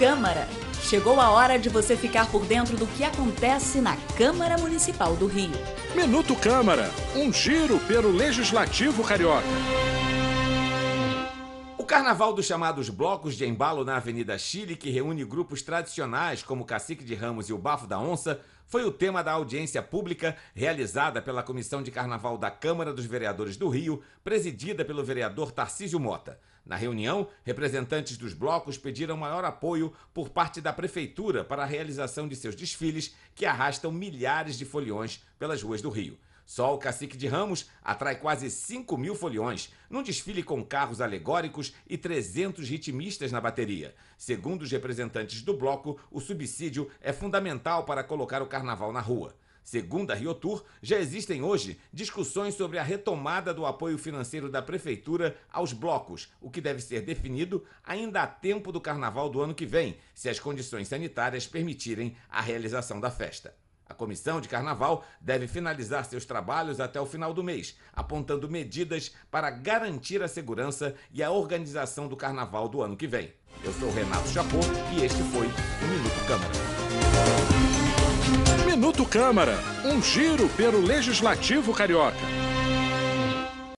Câmara. Chegou a hora de você ficar por dentro do que acontece na Câmara Municipal do Rio. Minuto Câmara, um giro pelo Legislativo Carioca. Carnaval dos chamados blocos de embalo na Avenida Chile, que reúne grupos tradicionais como o Cacique de Ramos e o Bafo da Onça, foi o tema da audiência pública realizada pela Comissão de Carnaval da Câmara dos Vereadores do Rio, presidida pelo vereador Tarcísio Mota. Na reunião, representantes dos blocos pediram maior apoio por parte da Prefeitura para a realização de seus desfiles que arrastam milhares de foliões pelas ruas do Rio. Só o Cacique de Ramos atrai quase 5 mil foliões, num desfile com carros alegóricos e 300 ritmistas na bateria. Segundo os representantes do bloco, o subsídio é fundamental para colocar o carnaval na rua. Segundo a Riotur, já existem hoje discussões sobre a retomada do apoio financeiro da Prefeitura aos blocos, o que deve ser definido ainda a tempo do carnaval do ano que vem, se as condições sanitárias permitirem a realização da festa. Comissão de carnaval deve finalizar seus trabalhos até o final do mês, apontando medidas para garantir a segurança e a organização do carnaval do ano que vem. Eu sou Renato Chapô e este foi o Minuto Câmara. Minuto Câmara, um giro pelo Legislativo Carioca.